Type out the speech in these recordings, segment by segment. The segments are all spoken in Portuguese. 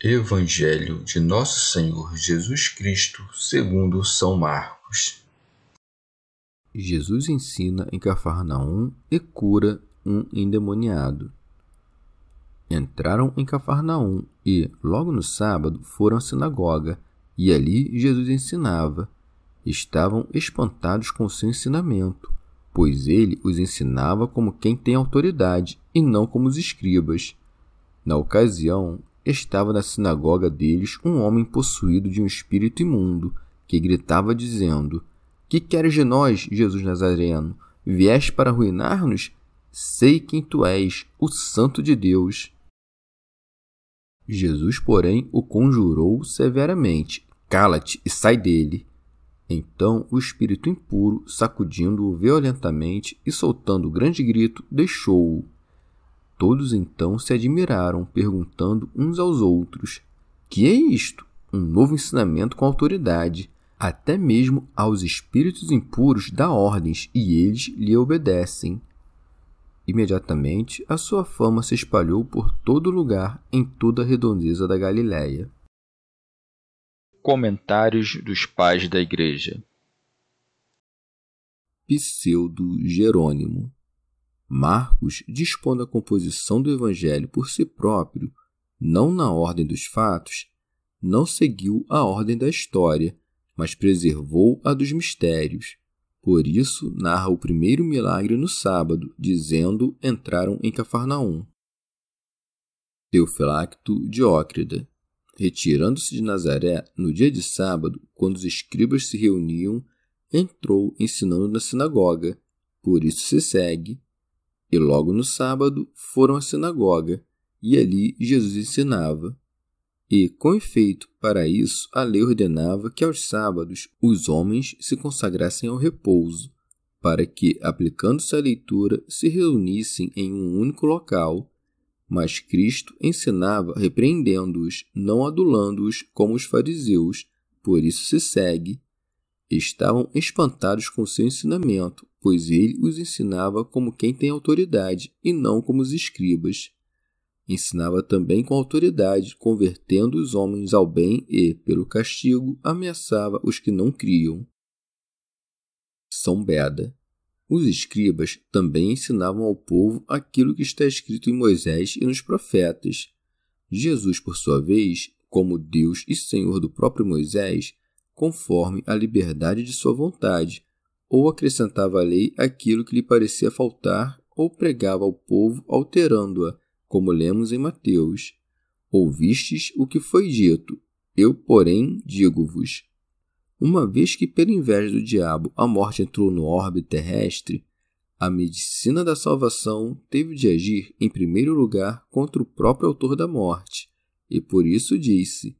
Evangelho de Nosso Senhor Jesus Cristo, segundo São Marcos. Jesus ensina em Cafarnaum e cura um endemoniado. Entraram em Cafarnaum e, logo no sábado, foram à sinagoga, e ali Jesus ensinava. Estavam espantados com seu ensinamento, pois ele os ensinava como quem tem autoridade e não como os escribas. Na ocasião, estava na sinagoga deles um homem possuído de um espírito imundo, que gritava dizendo: Que queres de nós, Jesus Nazareno? Vieste para arruinar-nos? Sei quem tu és, o Santo de Deus. Jesus, porém, o conjurou severamente: Cala-te e sai dele. Então o espírito impuro, sacudindo-o violentamente e soltando grande grito, deixou-o. Todos então se admiraram, perguntando uns aos outros: Que é isto? Um novo ensinamento com autoridade. Até mesmo aos espíritos impuros dá ordens e eles lhe obedecem. Imediatamente a sua fama se espalhou por todo lugar em toda a redondeza da Galiléia. Comentários dos Pais da Igreja Pseudo Jerônimo Marcos, dispondo a composição do Evangelho por si próprio, não na ordem dos fatos, não seguiu a ordem da história, mas preservou a dos mistérios. Por isso, narra o primeiro milagre no sábado, dizendo: entraram em Cafarnaum. Teofilacto Diócrida. Retirando-se de Nazaré, no dia de sábado, quando os escribas se reuniam, entrou ensinando na sinagoga. Por isso se segue e logo no sábado foram à sinagoga, e ali Jesus ensinava. E, com efeito, para isso, a lei ordenava que aos sábados os homens se consagrassem ao repouso, para que, aplicando-se à leitura, se reunissem em um único local. Mas Cristo ensinava repreendendo-os, não adulando-os como os fariseus, por isso se segue. Estavam espantados com seu ensinamento, pois ele os ensinava como quem tem autoridade e não como os escribas. Ensinava também com autoridade, convertendo os homens ao bem e, pelo castigo, ameaçava os que não criam. São Beda. Os escribas também ensinavam ao povo aquilo que está escrito em Moisés e nos profetas. Jesus, por sua vez, como Deus e Senhor do próprio Moisés, conforme a liberdade de sua vontade, ou acrescentava à lei aquilo que lhe parecia faltar, ou pregava ao povo alterando-a, como lemos em Mateus. Ouvistes o que foi dito, eu, porém, digo-vos. Uma vez que, pela inveja do diabo, a morte entrou no orbe terrestre, a medicina da salvação teve de agir, em primeiro lugar, contra o próprio autor da morte, e por isso disse: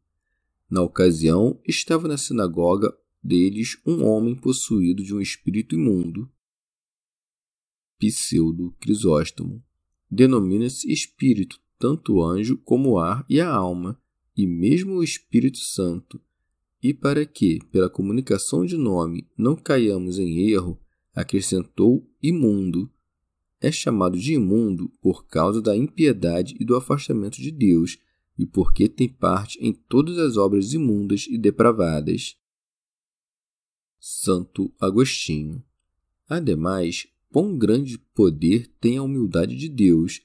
Na ocasião, estava na sinagoga deles um homem possuído de um espírito imundo. Pseudo Crisóstomo. Denomina-se espírito tanto o anjo como o ar e a alma, e mesmo o Espírito Santo. E para que, pela comunicação de nome, não caiamos em erro, acrescentou imundo. É chamado de imundo por causa da impiedade e do afastamento de Deus, e porque tem parte em todas as obras imundas e depravadas. Santo Agostinho. Ademais, quão grande poder tem a humildade de Deus,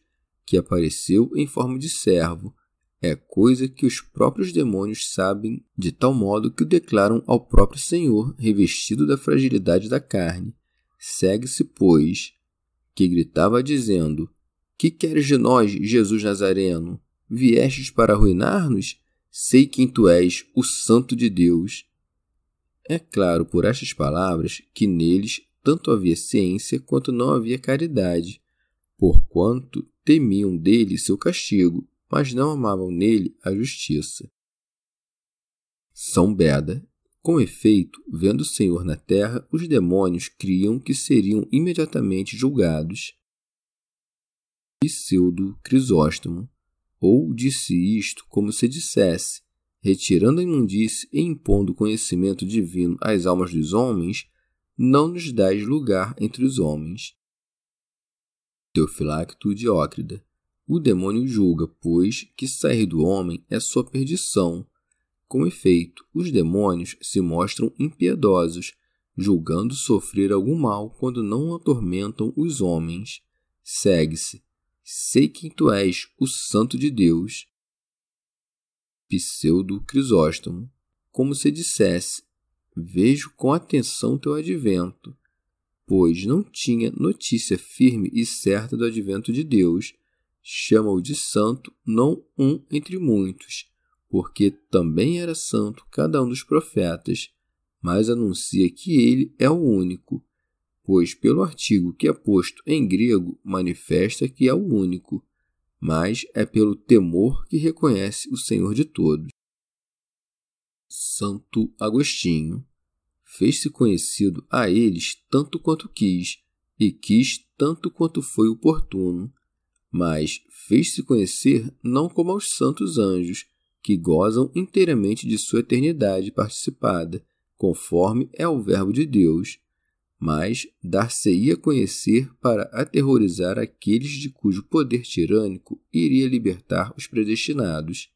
que apareceu em forma de servo, é coisa que os próprios demônios sabem, de tal modo que o declaram ao próprio Senhor, revestido da fragilidade da carne. Segue-se, pois, que gritava dizendo: Que queres de nós, Jesus Nazareno? Viestes para arruinar-nos? Sei quem tu és, o Santo de Deus. É claro por estas palavras que neles tanto havia ciência quanto não havia caridade, porquanto temiam dele seu castigo, mas não amavam nele a justiça. São Beda. Com efeito, vendo o Senhor na terra, os demônios criam que seriam imediatamente julgados. Pseudo Crisóstomo. Ou disse isto como se dissesse, retirando a imundície e impondo o conhecimento divino às almas dos homens, não nos dais lugar entre os homens. Teofilacto Diócrida. O demônio julga, pois, que sair do homem é sua perdição. Com efeito, os demônios se mostram impiedosos, julgando sofrer algum mal quando não atormentam os homens. Segue-se. Sei quem tu és, o Santo de Deus. Pseudo Crisóstomo. Como se dissesse: Vejo com atenção teu advento, pois não tinha notícia firme e certa do advento de Deus chama-o de santo, não um entre muitos, porque também era santo cada um dos profetas, mas anuncia que ele é o único, pois pelo artigo que é posto em grego manifesta que é o único, mas é pelo temor que reconhece o Senhor de todos. Santo Agostinho fez-se conhecido a eles tanto quanto quis, e quis tanto quanto foi oportuno, mas fez-se conhecer não como aos santos anjos, que gozam inteiramente de sua eternidade participada, conforme é o Verbo de Deus, mas dar-se-ia conhecer para aterrorizar aqueles de cujo poder tirânico iria libertar os predestinados.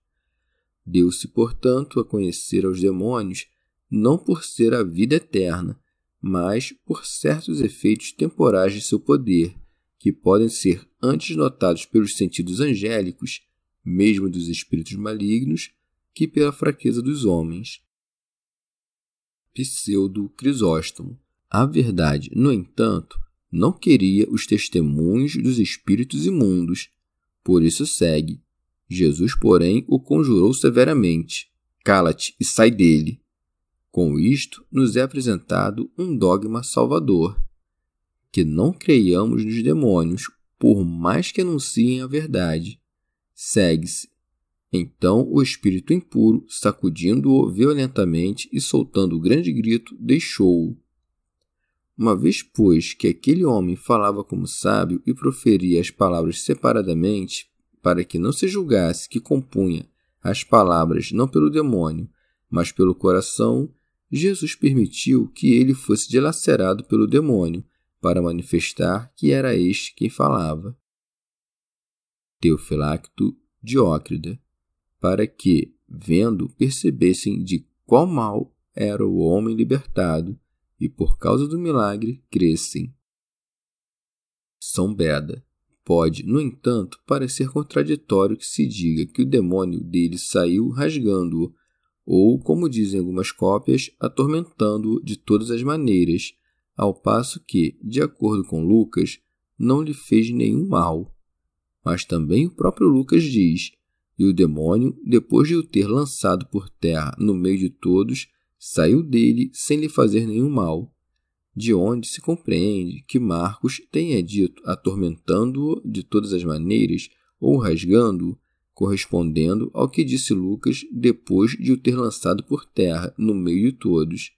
Deu-se, portanto, a conhecer aos demônios não por ser a vida eterna, mas por certos efeitos temporais de seu poder, que podem ser antes notados pelos sentidos angélicos, mesmo dos espíritos malignos, que pela fraqueza dos homens. Pseudo Crisóstomo. A verdade, no entanto, não queria os testemunhos dos espíritos imundos, por isso segue. Jesus, porém, o conjurou severamente: Cala-te e sai dele. Com isto, nos é apresentado um dogma salvador que não creiamos nos demônios, por mais que anunciem a verdade. Segue-se. Então o espírito impuro, sacudindo-o violentamente e soltando o grande grito, deixou-o. Uma vez, pois, que aquele homem falava como sábio e proferia as palavras separadamente, para que não se julgasse que compunha as palavras não pelo demônio, mas pelo coração, Jesus permitiu que ele fosse dilacerado pelo demônio para manifestar que era este quem falava. Teofilacto Diócrida, para que, vendo, percebessem de qual mal era o homem libertado e, por causa do milagre, crescem. São Beda. Pode, no entanto, parecer contraditório que se diga que o demônio dele saiu rasgando-o, ou, como dizem algumas cópias, atormentando-o de todas as maneiras, ao passo que, de acordo com Lucas, não lhe fez nenhum mal. Mas também o próprio Lucas diz: E o demônio, depois de o ter lançado por terra no meio de todos, saiu dele sem lhe fazer nenhum mal. De onde se compreende que Marcos tenha dito atormentando-o de todas as maneiras ou rasgando-o, correspondendo ao que disse Lucas depois de o ter lançado por terra no meio de todos.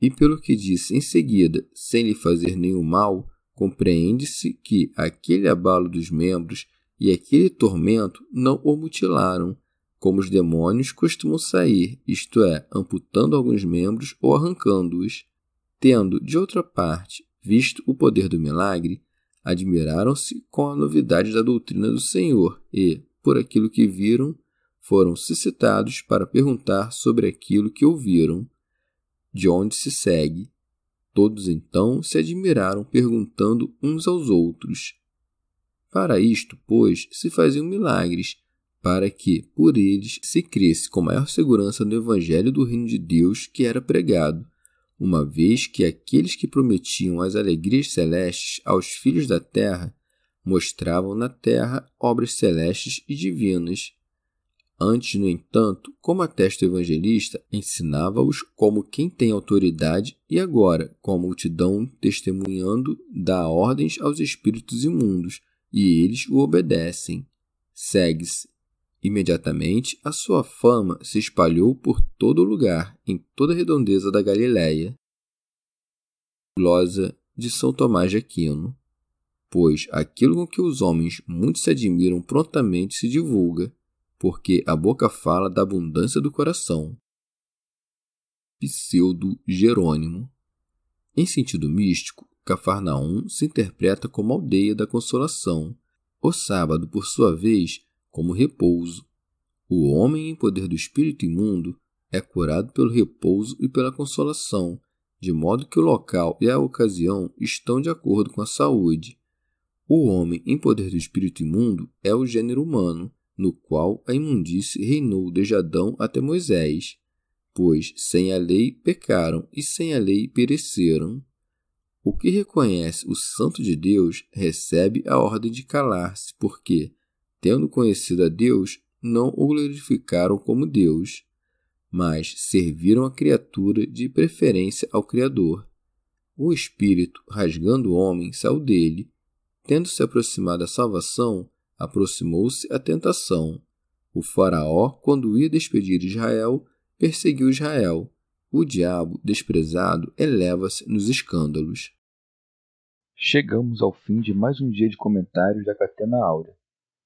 E pelo que disse em seguida, sem lhe fazer nenhum mal, compreende-se que aquele abalo dos membros e aquele tormento não o mutilaram, como os demônios costumam sair, isto é, amputando alguns membros ou arrancando-os. Tendo, de outra parte, visto o poder do milagre, admiraram-se com a novidade da doutrina do Senhor e, por aquilo que viram, foram suscitados para perguntar sobre aquilo que ouviram de onde se segue. Todos então se admiraram, perguntando uns aos outros. Para isto, pois, se faziam milagres, para que, por eles, se cresce com maior segurança no Evangelho do Reino de Deus que era pregado, uma vez que aqueles que prometiam as alegrias celestes aos filhos da terra mostravam na terra obras celestes e divinas. Antes, no entanto, como atesta o evangelista, ensinava-os como quem tem autoridade e agora, com a multidão testemunhando, dá ordens aos espíritos imundos, e eles o obedecem. Segue-se Imediatamente a sua fama se espalhou por todo lugar, em toda a redondeza da Galiléia. Glosa de São Tomás de Aquino. Pois aquilo com que os homens muito se admiram prontamente se divulga, porque a boca fala da abundância do coração. Pseudo Jerônimo. Em sentido místico, Cafarnaum se interpreta como aldeia da consolação. O sábado, por sua vez, como repouso. O homem em poder do espírito imundo é curado pelo repouso e pela consolação, de modo que o local e a ocasião estão de acordo com a saúde. O homem em poder do espírito imundo é o gênero humano, no qual a imundície reinou desde Adão até Moisés, pois sem a lei pecaram e sem a lei pereceram. O que reconhece o Santo de Deus recebe a ordem de calar-se, porque, tendo conhecido a Deus, não o glorificaram como Deus, mas serviram a criatura de preferência ao Criador. O Espírito, rasgando o homem, saiu dele. Tendo se aproximado a salvação, aproximou-se a tentação. O Faraó, quando ia despedir Israel, perseguiu Israel. O diabo, desprezado, eleva-se nos escândalos. Chegamos ao fim de mais um dia de comentários da Catena Áurea.